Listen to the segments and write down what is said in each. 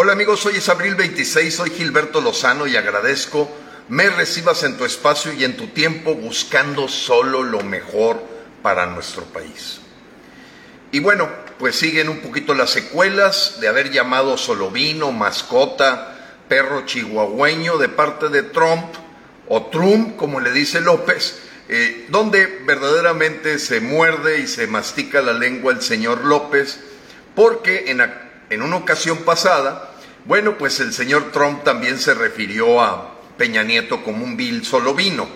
Hola amigos, hoy es abril 26, soy Gilberto Lozano y agradezco me recibas en tu espacio y en tu tiempo buscando solo lo mejor para nuestro país. Y bueno, pues siguen un poquito las secuelas de haber llamado Solovino, mascota, perro chihuahueño de parte de Trump, o Trump, como le dice López, eh, donde verdaderamente se muerde y se mastica la lengua el señor López, porque en, en una ocasión pasada, bueno, pues el señor Trump también se refirió a Peña Nieto como un vil solovino.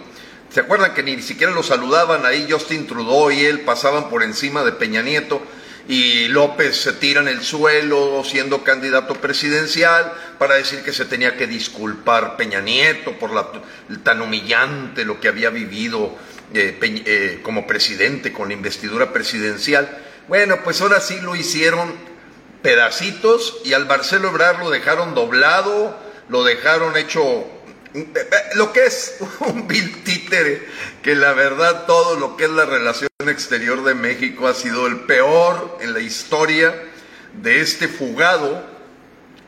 ¿Se acuerdan que ni siquiera lo saludaban ahí Justin Trudeau y él pasaban por encima de Peña Nieto? y López se tira en el suelo siendo candidato presidencial para decir que se tenía que disculpar Peña Nieto por la, tan humillante lo que había vivido eh, eh, como presidente con la investidura presidencial. Bueno, pues ahora sí lo hicieron pedacitos y al Marcelo Ebrard lo dejaron doblado, lo dejaron hecho lo que es un vil títere, que la verdad todo lo que es la relación exterior de México ha sido el peor en la historia de este fugado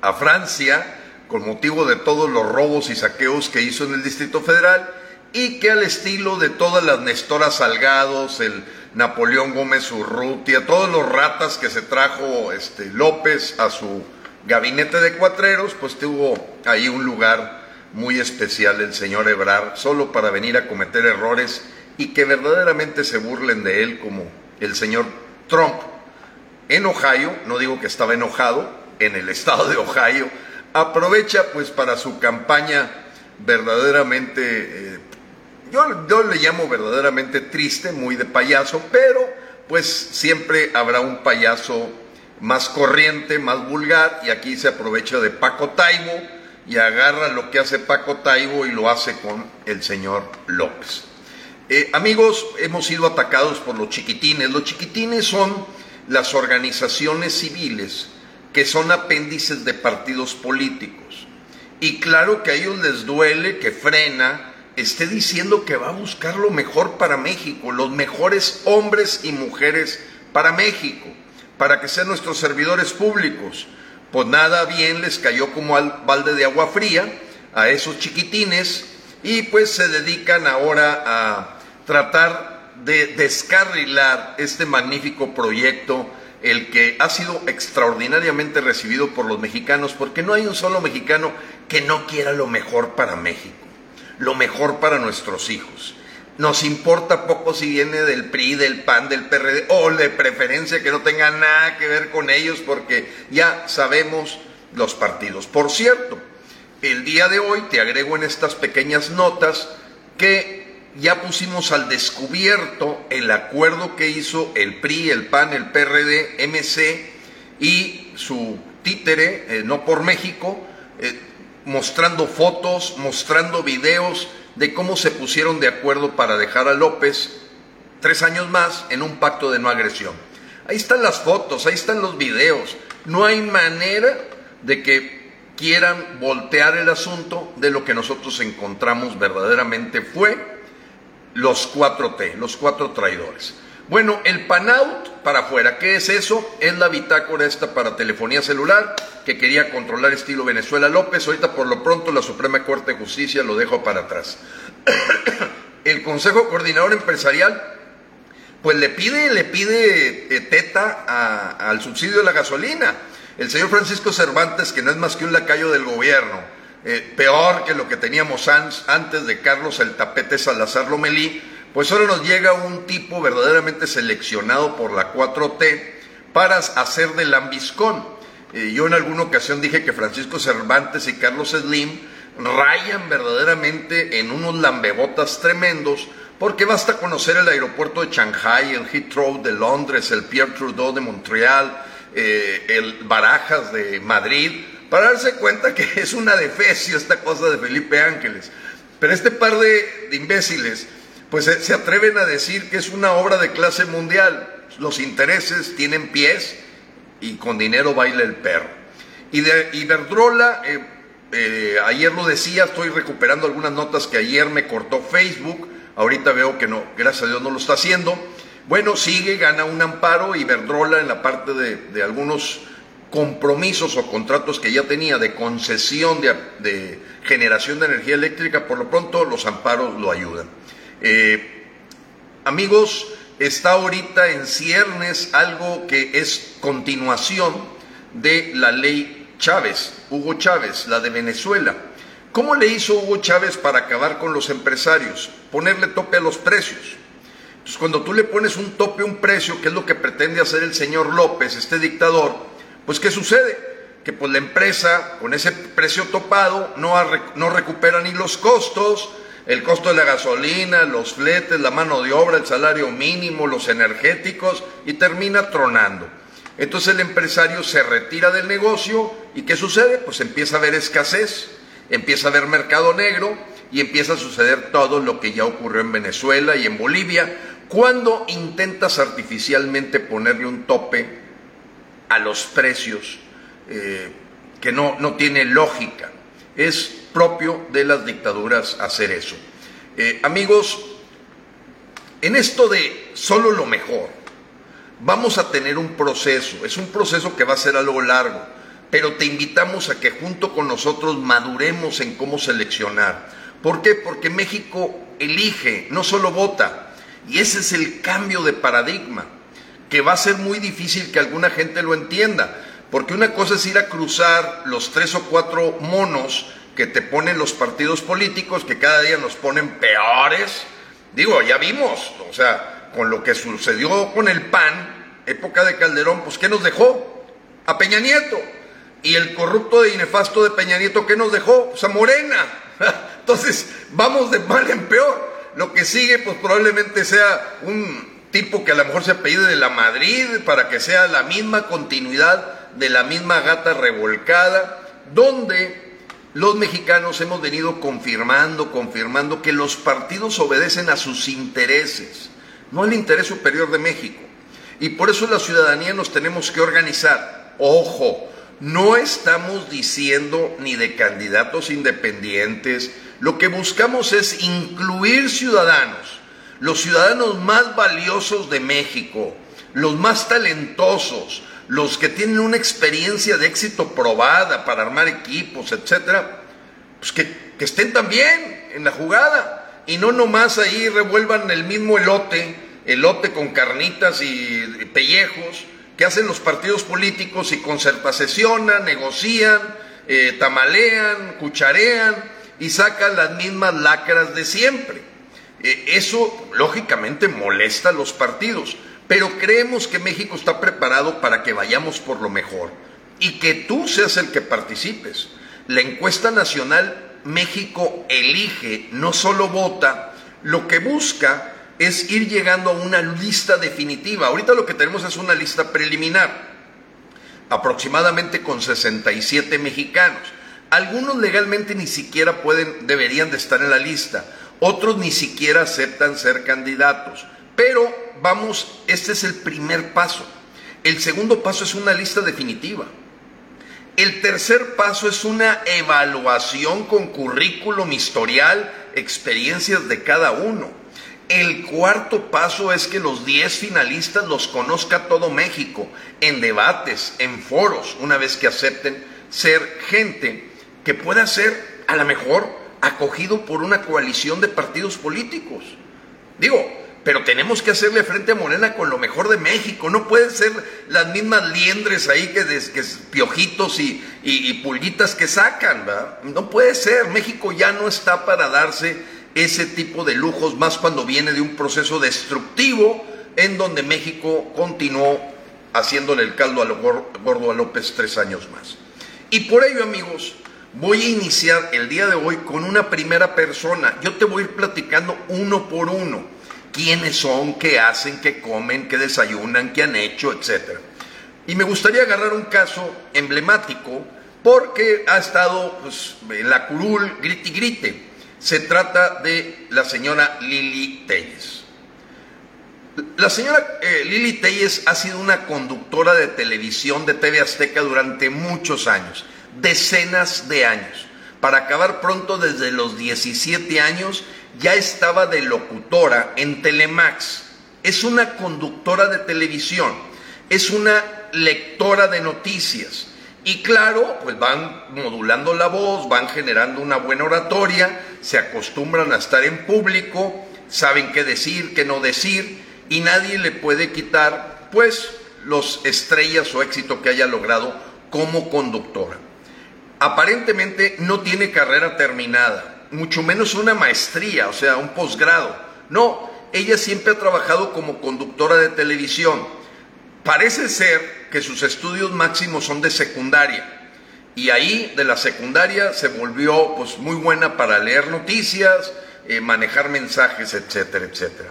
a Francia con motivo de todos los robos y saqueos que hizo en el Distrito Federal y que al estilo de todas las Nestoras Salgados, el Napoleón Gómez Urrutia, todos los ratas que se trajo este López a su gabinete de cuatreros, pues tuvo ahí un lugar muy especial el señor Ebrard, solo para venir a cometer errores y que verdaderamente se burlen de él como el señor Trump. En Ohio, no digo que estaba enojado, en el estado de Ohio, aprovecha pues para su campaña verdaderamente, eh, yo, yo le llamo verdaderamente triste, muy de payaso, pero pues siempre habrá un payaso más corriente, más vulgar, y aquí se aprovecha de Paco Taibo, y agarra lo que hace Paco Taibo y lo hace con el señor López. Eh, amigos, hemos sido atacados por los chiquitines. Los chiquitines son las organizaciones civiles que son apéndices de partidos políticos. Y claro que a ellos les duele que frena esté diciendo que va a buscar lo mejor para México, los mejores hombres y mujeres para México, para que sean nuestros servidores públicos. Pues nada bien les cayó como al balde de agua fría a esos chiquitines y pues se dedican ahora a tratar de descarrilar este magnífico proyecto, el que ha sido extraordinariamente recibido por los mexicanos, porque no hay un solo mexicano que no quiera lo mejor para México, lo mejor para nuestros hijos. Nos importa poco si viene del PRI, del PAN, del PRD o de preferencia que no tenga nada que ver con ellos porque ya sabemos los partidos. Por cierto, el día de hoy te agrego en estas pequeñas notas que ya pusimos al descubierto el acuerdo que hizo el PRI, el PAN, el PRD, MC y su títere, eh, no por México, eh, mostrando fotos, mostrando videos de cómo se pusieron de acuerdo para dejar a López tres años más en un pacto de no agresión. Ahí están las fotos, ahí están los videos. No hay manera de que quieran voltear el asunto de lo que nosotros encontramos verdaderamente fue los 4T, los cuatro traidores. Bueno, el PANOUT para afuera, ¿qué es eso? Es la bitácora esta para telefonía celular que quería controlar estilo Venezuela López. Ahorita por lo pronto la Suprema Corte de Justicia lo dejo para atrás. el Consejo Coordinador Empresarial pues le pide, le pide eh, teta al subsidio de la gasolina. El señor Francisco Cervantes, que no es más que un lacayo del gobierno, eh, peor que lo que teníamos antes de Carlos el Tapete Salazar Lomelí, pues ahora nos llega un tipo verdaderamente seleccionado por la 4T para hacer de lambiscón. Eh, yo en alguna ocasión dije que Francisco Cervantes y Carlos Slim rayan verdaderamente en unos lambebotas tremendos, porque basta conocer el aeropuerto de Shanghai, el Heathrow de Londres, el Pierre Trudeau de Montreal, eh, el Barajas de Madrid, para darse cuenta que es una defecio esta cosa de Felipe Ángeles. Pero este par de imbéciles pues se atreven a decir que es una obra de clase mundial. Los intereses tienen pies y con dinero baila el perro. Y de Iberdrola, eh, eh, ayer lo decía, estoy recuperando algunas notas que ayer me cortó Facebook, ahorita veo que no, gracias a Dios no lo está haciendo. Bueno, sigue, gana un amparo Iberdrola en la parte de, algunos compromisos o contratos que ya tenía de concesión de, generación de energía eléctrica, por lo pronto los amparos lo ayudan. Eh, amigos, está ahorita en ciernes algo que es continuación de la ley Chávez, Hugo Chávez, la de Venezuela. ¿Cómo le hizo Hugo Chávez para acabar con los empresarios? Ponerle tope a los precios. Entonces, cuando tú le pones un tope a un precio, que es lo que pretende hacer el señor López, este dictador, pues ¿qué sucede? Que pues la empresa con ese precio topado no, no recupera ni los costos, el costo de la gasolina, los fletes, la mano de obra, el salario mínimo, los energéticos y termina tronando. Entonces el empresario se retira del negocio y ¿qué sucede? Pues empieza a haber escasez, empieza a haber mercado negro y empieza a suceder todo lo que ya ocurrió en Venezuela y en Bolivia, cuando intentas artificialmente ponerle un tope a los precios eh, que no, no tiene lógica. Es propio de las dictaduras hacer eso. Eh, amigos, en esto de solo lo mejor, vamos a tener un proceso, es un proceso que va a ser algo largo, pero te invitamos a que junto con nosotros maduremos en cómo seleccionar. ¿Por qué? Porque México elige, no solo vota. Y ese es el cambio de paradigma, que va a ser muy difícil que alguna gente lo entienda. Porque una cosa es ir a cruzar los tres o cuatro monos que te ponen los partidos políticos, que cada día nos ponen peores. Digo, ya vimos, o sea, con lo que sucedió con el PAN, época de Calderón, pues ¿qué nos dejó? A Peña Nieto. Y el corrupto y nefasto de Peña Nieto, ¿qué nos dejó? Pues Morena. Entonces, vamos de mal en peor. Lo que sigue, pues probablemente sea un tipo que a lo mejor se apellide de la Madrid para que sea la misma continuidad de la misma gata revolcada, donde los mexicanos hemos venido confirmando, confirmando que los partidos obedecen a sus intereses, no al interés superior de México. Y por eso la ciudadanía nos tenemos que organizar. Ojo, no estamos diciendo ni de candidatos independientes, lo que buscamos es incluir ciudadanos, los ciudadanos más valiosos de México, los más talentosos, los que tienen una experiencia de éxito probada para armar equipos, etcétera, pues que, estén también en la jugada y no nomás ahí revuelvan el mismo elote, elote con carnitas y pellejos, que hacen los partidos políticos y sesionan, negocian, eh, tamalean, cucharean y sacan las mismas lacras de siempre. Eh, eso lógicamente molesta a los partidos, pero creemos que México está preparado para que vayamos por lo mejor y que tú seas el que participes. La encuesta nacional México elige, no solo vota, lo que busca es ir llegando a una lista definitiva. Ahorita lo que tenemos es una lista preliminar, aproximadamente con 67 mexicanos. Algunos legalmente ni siquiera pueden, deberían de estar en la lista, otros ni siquiera aceptan ser candidatos. Pero vamos, este es el primer paso. El segundo paso es una lista definitiva. El tercer paso es una evaluación con currículum, historial, experiencias de cada uno. El cuarto paso es que los 10 finalistas los conozca todo México en debates, en foros, una vez que acepten ser gente que pueda ser a lo mejor acogido por una coalición de partidos políticos. Digo, pero tenemos que hacerle frente a Morena con lo mejor de México. No pueden ser las mismas liendres ahí que, que piojitos y, y, y, pulguitas que sacan, ¿verdad? No puede ser. México ya no está para darse ese tipo de lujos, más cuando viene de un proceso destructivo en donde México continuó haciéndole el caldo a lo gordo a López tres años más. Y por ello, amigos, voy a iniciar el día de hoy con una primera persona. Yo te voy a ir platicando uno por uno. Quiénes son, qué hacen, qué comen, qué desayunan, qué han hecho, etc. Y me gustaría agarrar un caso emblemático porque ha estado pues, en la curul grite grite se trata de la señora Lili Telles. La señora eh, Lili Telles ha sido una conductora de televisión de TV Azteca durante muchos años, decenas de años. Para acabar pronto, desde los 17 años, ya estaba de locutora en Telemax. Es una conductora de televisión, es una lectora de noticias. Y claro, pues van modulando la voz, van generando una buena oratoria, se acostumbran a estar en público, saben qué decir, qué no decir, y nadie le puede quitar, pues, los estrellas o éxito que haya logrado como conductora. Aparentemente no tiene carrera terminada, mucho menos una maestría, o sea, un posgrado. No, ella siempre ha trabajado como conductora de televisión. Parece ser que sus estudios máximos son de secundaria. Y ahí de la secundaria se volvió pues muy buena para leer noticias, eh, manejar mensajes, etcétera, etcétera.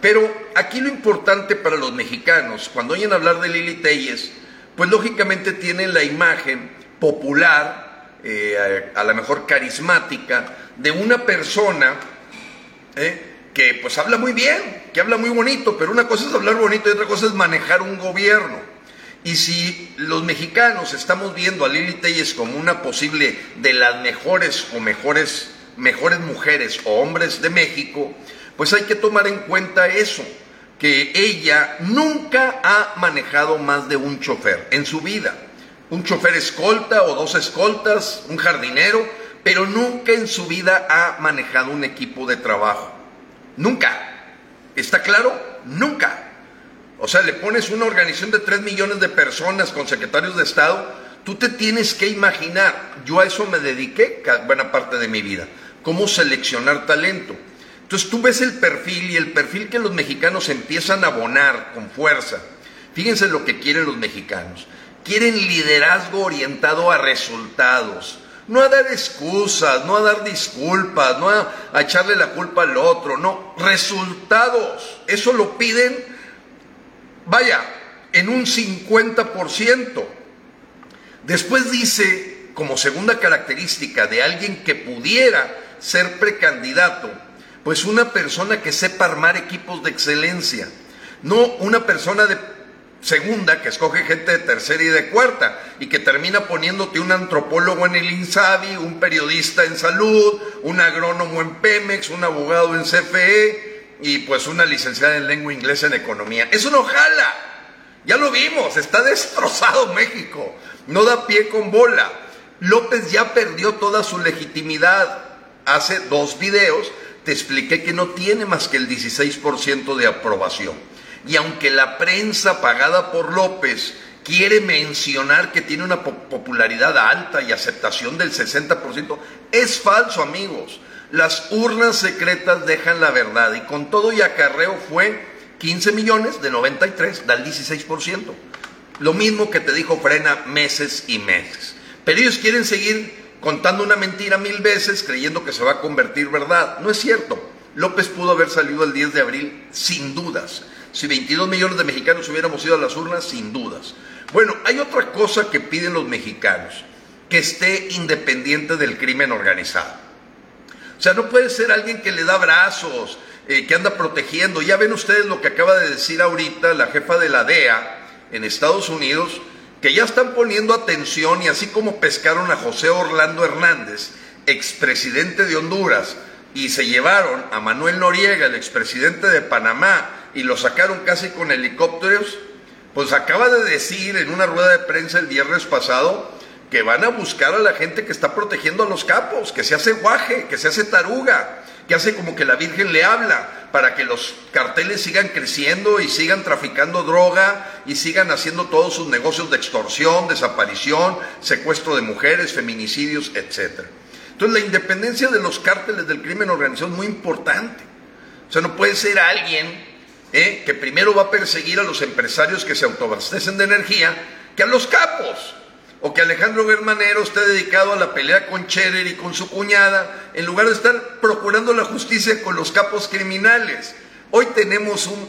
Pero aquí lo importante para los mexicanos, cuando oyen hablar de Lili Telles, pues lógicamente tienen la imagen popular, eh, a, lo mejor carismática, de una persona eh, que pues habla muy bien, que habla muy bonito, pero una cosa es hablar bonito y otra cosa es manejar un gobierno. Y si los mexicanos estamos viendo a Lili Telles como una posible de las mejores o mejores, mejores mujeres o hombres de México, pues hay que tomar en cuenta eso, que ella nunca ha manejado más de un chofer en su vida. Un chofer escolta o dos escoltas, un jardinero, pero nunca en su vida ha manejado un equipo de trabajo. Nunca. ¿Está claro? Nunca. O sea, le pones una organización de 3 millones de personas con secretarios de Estado, tú te tienes que imaginar, yo a eso me dediqué buena parte de mi vida, cómo seleccionar talento. Entonces tú ves el perfil y el perfil que los mexicanos empiezan a abonar con fuerza. Fíjense lo que quieren los mexicanos. Quieren liderazgo orientado a resultados, no a dar excusas, no a dar disculpas, no a, echarle la culpa al otro, no, resultados. Eso lo piden, vaya, en un 50%. Después dice, como segunda característica de alguien que pudiera ser precandidato, pues una persona que sepa armar equipos de excelencia, no una persona de segunda que escoge gente de tercera y de cuarta y que termina poniéndote un antropólogo en el INSABI, un periodista en salud, un agrónomo en Pemex, un abogado en CFE y pues una licenciada en lengua inglesa en economía. Eso no jala. Ya lo vimos, está destrozado México. No da pie con bola. López ya perdió toda su legitimidad. Hace dos videos te expliqué que no tiene más que el 16% de aprobación. Y aunque la prensa pagada por López quiere mencionar que tiene una popularidad alta y aceptación del 60%, es falso amigos. Las urnas secretas dejan la verdad y con todo y acarreo fue 15 millones de 93, da el 16%. Lo mismo que te dijo Frena meses y meses. Pero ellos quieren seguir contando una mentira mil veces creyendo que se va a convertir verdad. No es cierto. López pudo haber salido el 10 de abril sin dudas. Si 22 millones de mexicanos hubiéramos ido a las urnas, sin dudas. Bueno, hay otra cosa que piden los mexicanos, que esté independiente del crimen organizado. O sea, no puede ser alguien que le da brazos, eh, que anda protegiendo. Ya ven ustedes lo que acaba de decir ahorita la jefa de la DEA en Estados Unidos, que ya están poniendo atención y así como pescaron a José Orlando Hernández, expresidente de Honduras, y se llevaron a Manuel Noriega, el expresidente de Panamá, y lo sacaron casi con helicópteros, pues acaba de decir en una rueda de prensa el viernes pasado que van a buscar a la gente que está protegiendo a los capos, que se hace guaje, que se hace taruga, que hace como que la Virgen le habla para que los carteles sigan creciendo y sigan traficando droga y sigan haciendo todos sus negocios de extorsión, desaparición, secuestro de mujeres, feminicidios, etc. Entonces la independencia de los cárteles del crimen organizado es muy importante. O sea, no puede ser alguien eh, que primero va a perseguir a los empresarios que se autoabastecen de energía que a los capos o que Alejandro Germanero esté dedicado a la pelea con Scherer y con su cuñada, en lugar de estar procurando la justicia con los capos criminales. Hoy tenemos un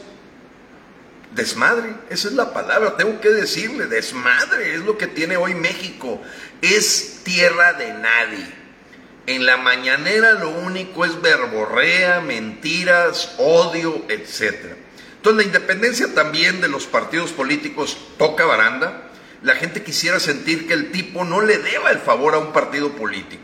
desmadre, esa es la palabra, tengo que decirle, desmadre, es lo que tiene hoy México, es tierra de nadie. En la mañanera lo único es verborrea, mentiras, odio, etc. Entonces la independencia también de los partidos políticos toca baranda, la gente quisiera sentir que el tipo no le deba el favor a un partido político,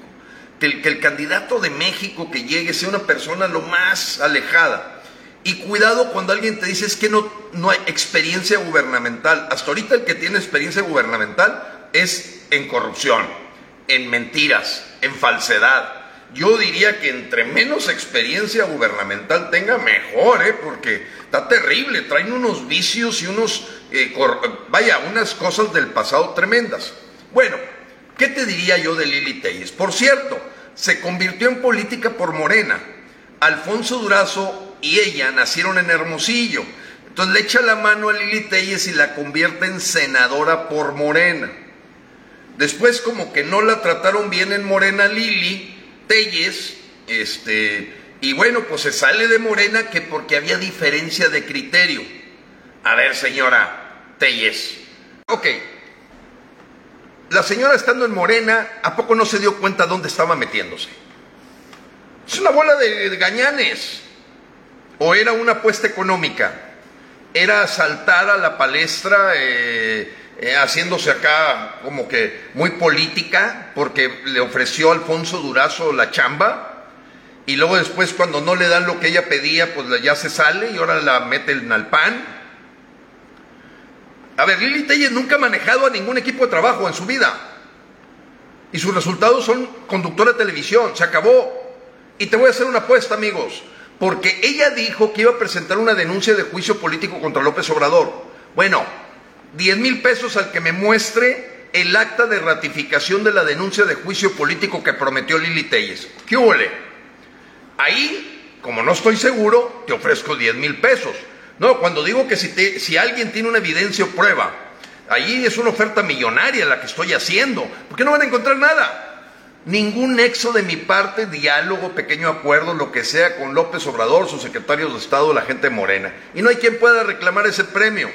que el, candidato de México que llegue sea una persona lo más alejada. Y cuidado cuando alguien te dice es que no, no hay experiencia gubernamental. Hasta ahorita el que tiene experiencia gubernamental es en corrupción, en mentiras, en falsedad. Yo diría que entre menos experiencia gubernamental tenga, mejor, ¿eh? porque está terrible. Traen unos vicios y unos, eh, vaya, unas cosas del pasado tremendas. Bueno, ¿qué te diría yo de Lili Telles? Por cierto, se convirtió en política por Morena. Alfonso Durazo y ella nacieron en Hermosillo. Entonces le echa la mano a Lili Telles y la convierte en senadora por Morena. Después como que no la trataron bien en Morena Lili, Telles, este, y bueno, pues se sale de Morena que porque había diferencia de criterio. A ver, señora Telles. Ok. La señora estando en Morena, ¿a poco no se dio cuenta dónde estaba metiéndose? Es una bola de, gañanes. ¿O era una apuesta económica? ¿Era saltar a la palestra eh, eh, haciéndose acá como que muy política porque le ofreció Alfonso Durazo la chamba? Y luego después cuando no le dan lo que ella pedía, pues ya se sale y ahora la meten al pan. A ver, Lili Telles nunca ha manejado a ningún equipo de trabajo en su vida. Y sus resultados son conductora de televisión. Se acabó. Y te voy a hacer una apuesta, amigos, porque ella dijo que iba a presentar una denuncia de juicio político contra López Obrador. Bueno, 10 mil pesos al que me muestre el acta de ratificación de la denuncia de juicio político que prometió Lili Telles. ¿Qué huele? Ahí, como no estoy seguro, te ofrezco 10 mil pesos. No, cuando digo que si, si alguien tiene una evidencia o prueba, ahí es una oferta millonaria la que estoy haciendo, porque no van a encontrar nada. Ningún nexo de mi parte, diálogo, pequeño acuerdo, lo que sea con López Obrador, sus secretarios de Estado, la gente morena. Y no hay quien pueda reclamar ese premio.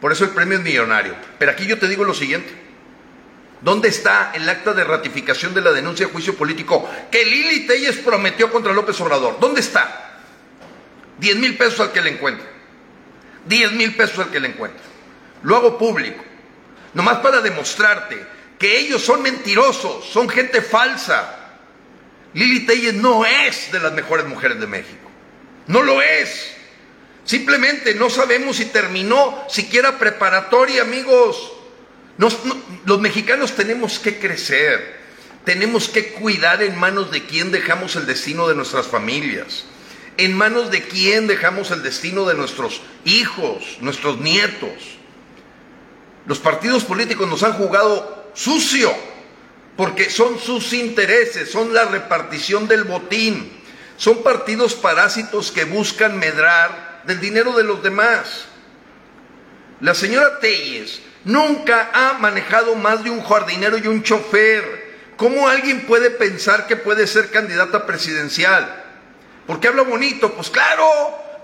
Por eso el premio es millonario. Pero aquí yo te digo lo siguiente. ¿Dónde está el acta de ratificación de la denuncia de juicio político que Lili Telles prometió contra López Obrador? ¿Dónde está? Diez mil pesos al que le encuentre. Diez mil pesos al que le encuentre. Lo hago público. Nomás para demostrarte que ellos son mentirosos, son gente falsa. Lili Telles no es de las mejores mujeres de México. No lo es. Simplemente no sabemos si terminó siquiera preparatoria, amigos. los mexicanos tenemos que crecer, tenemos que cuidar en manos de quién dejamos el destino de nuestras familias, en manos de quién dejamos el destino de nuestros hijos, nuestros nietos. Los partidos políticos nos han jugado sucio, porque son sus intereses, son la repartición del botín, son partidos parásitos que buscan medrar del dinero de los demás. La señora Telles nunca ha manejado más de un jardinero y un chofer. ¿Cómo alguien puede pensar que puede ser candidata presidencial? Porque habla bonito, pues claro,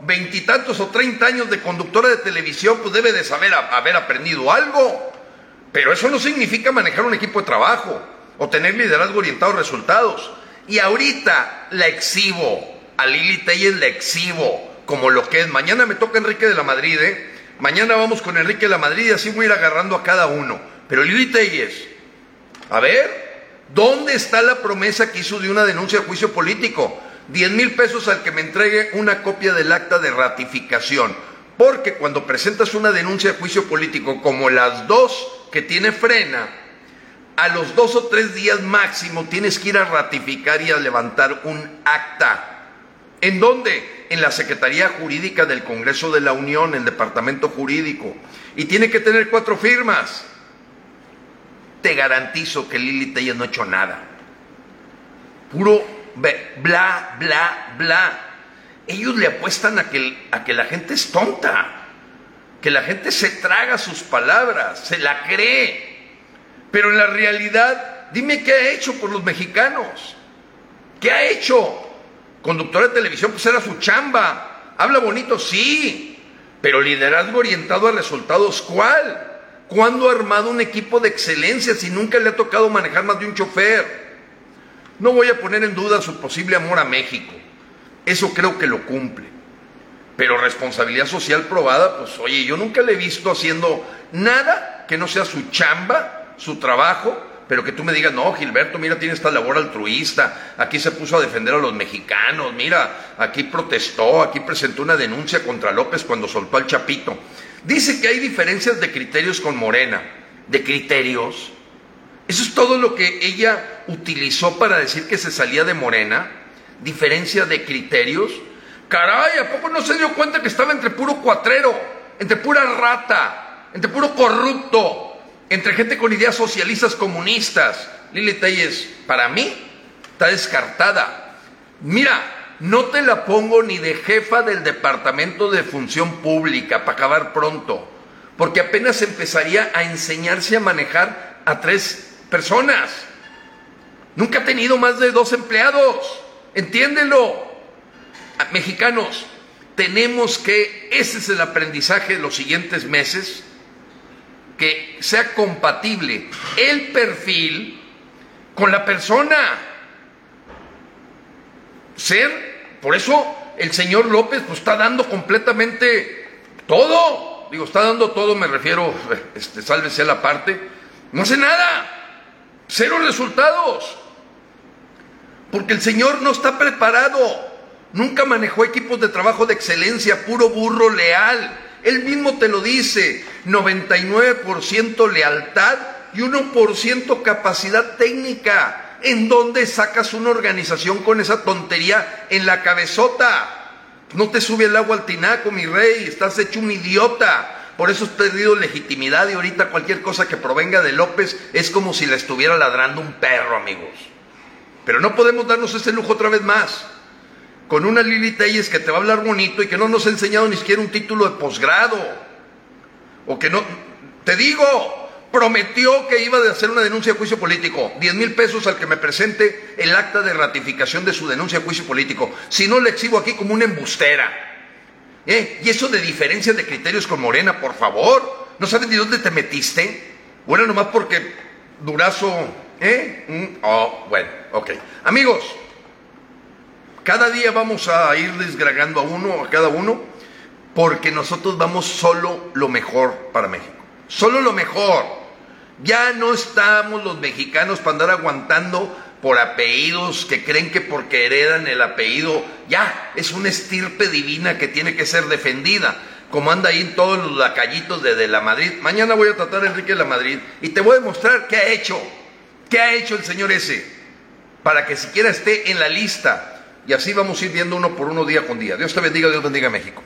veintitantos o treinta años de conductora de televisión, pues debe de saber haber aprendido algo. Pero eso no significa manejar un equipo de trabajo o tener liderazgo orientado a resultados. Y ahorita la exhibo, a Lili Telles la exhibo como lo que es. Mañana me toca Enrique de la Madrid, ¿eh? Mañana vamos con Enrique de la Madrid y así voy a ir agarrando a cada uno. Pero Lili Telles, a ver, ¿dónde está la promesa que hizo de una denuncia de juicio político? 10 mil pesos al que me entregue una copia del acta de ratificación. Porque cuando presentas una denuncia de juicio político como las dos que tiene frena, a los dos o tres días máximo tienes que ir a ratificar y a levantar un acta. ¿En dónde? En la Secretaría Jurídica del Congreso de la Unión, el Departamento Jurídico. Y tiene que tener cuatro firmas. Te garantizo que Lili Telles no ha hecho nada. Puro bla, bla, bla. Ellos le apuestan a que, a que la gente es tonta que la gente se traga sus palabras, se la cree. Pero en la realidad, dime qué ha hecho por los mexicanos. ¿Qué ha hecho? Conductora de televisión, pues era su chamba. Habla bonito, sí. Pero liderazgo orientado a resultados, ¿cuál? ¿Cuándo ha armado un equipo de excelencia si nunca le ha tocado manejar más de un chofer? No voy a poner en duda su posible amor a México. Eso creo que lo cumple. Pero responsabilidad social probada, pues oye, yo nunca le he visto haciendo nada que no sea su chamba, su trabajo, pero que tú me digas, no, Gilberto, mira, tiene esta labor altruista, aquí se puso a defender a los mexicanos, mira, aquí protestó, aquí presentó una denuncia contra López cuando soltó al Chapito. Dice que hay diferencias de criterios con Morena, de criterios. Eso es todo lo que ella utilizó para decir que se salía de Morena, diferencia de criterios. Caray, ¿a poco no se dio cuenta que estaba entre puro cuatrero, entre pura rata, entre puro corrupto? Entre gente con ideas socialistas comunistas. Lili Telles, para mí, está descartada. Mira, no te la pongo ni de jefa del Departamento de Función Pública para acabar pronto, porque apenas empezaría a enseñarse a manejar a tres personas. Nunca ha tenido más de dos empleados, entiéndelo. Mexicanos, tenemos que, ese es el aprendizaje de los siguientes meses, que sea compatible el perfil con la persona. Ser, por eso el señor López pues está dando completamente todo. Digo, está dando todo, me refiero, este, sálvese a la parte. No hace nada. Cero resultados. Porque el señor no está preparado. Nunca manejó equipos de trabajo de excelencia, puro burro leal él mismo te lo dice, 99% lealtad y 1% capacidad técnica. ¿En dónde sacas una organización con esa tontería en la cabezota? No te sube el agua al tinaco, mi rey, estás hecho un idiota. Por eso has perdido legitimidad y ahorita cualquier cosa que provenga de López es como si le estuviera ladrando un perro, amigos. Pero no podemos darnos ese lujo otra vez más con una Lili Telles que te va a hablar bonito y que no nos ha enseñado ni siquiera un título de posgrado. O que no, te digo, prometió que iba a hacer una denuncia de juicio político. 10 mil pesos al que me presente el acta de ratificación de su denuncia de juicio político. Si no, le exhibo aquí como una embustera. ¿Eh? Y eso de diferencia de criterios con Morena, por favor. ¿No sabes ni dónde te metiste? Bueno, nomás porque Durazo, ¿eh? Mm, oh, bueno, ok. Amigos, cada día vamos a ir desgragando a uno, a cada uno, porque nosotros vamos solo lo mejor para México. Solo lo mejor. Ya no estamos los mexicanos para andar aguantando por apellidos que creen que porque heredan el apellido, ya es una estirpe divina que tiene que ser defendida, como anda ahí en todos los lacallitos de, de la Madrid. Mañana voy a tratar a Enrique de la Madrid y te voy a demostrar qué ha hecho, qué ha hecho el señor ese, para que siquiera esté en la lista y así vamos a ir viendo uno por uno día con día. Dios te bendiga, Dios bendiga a México.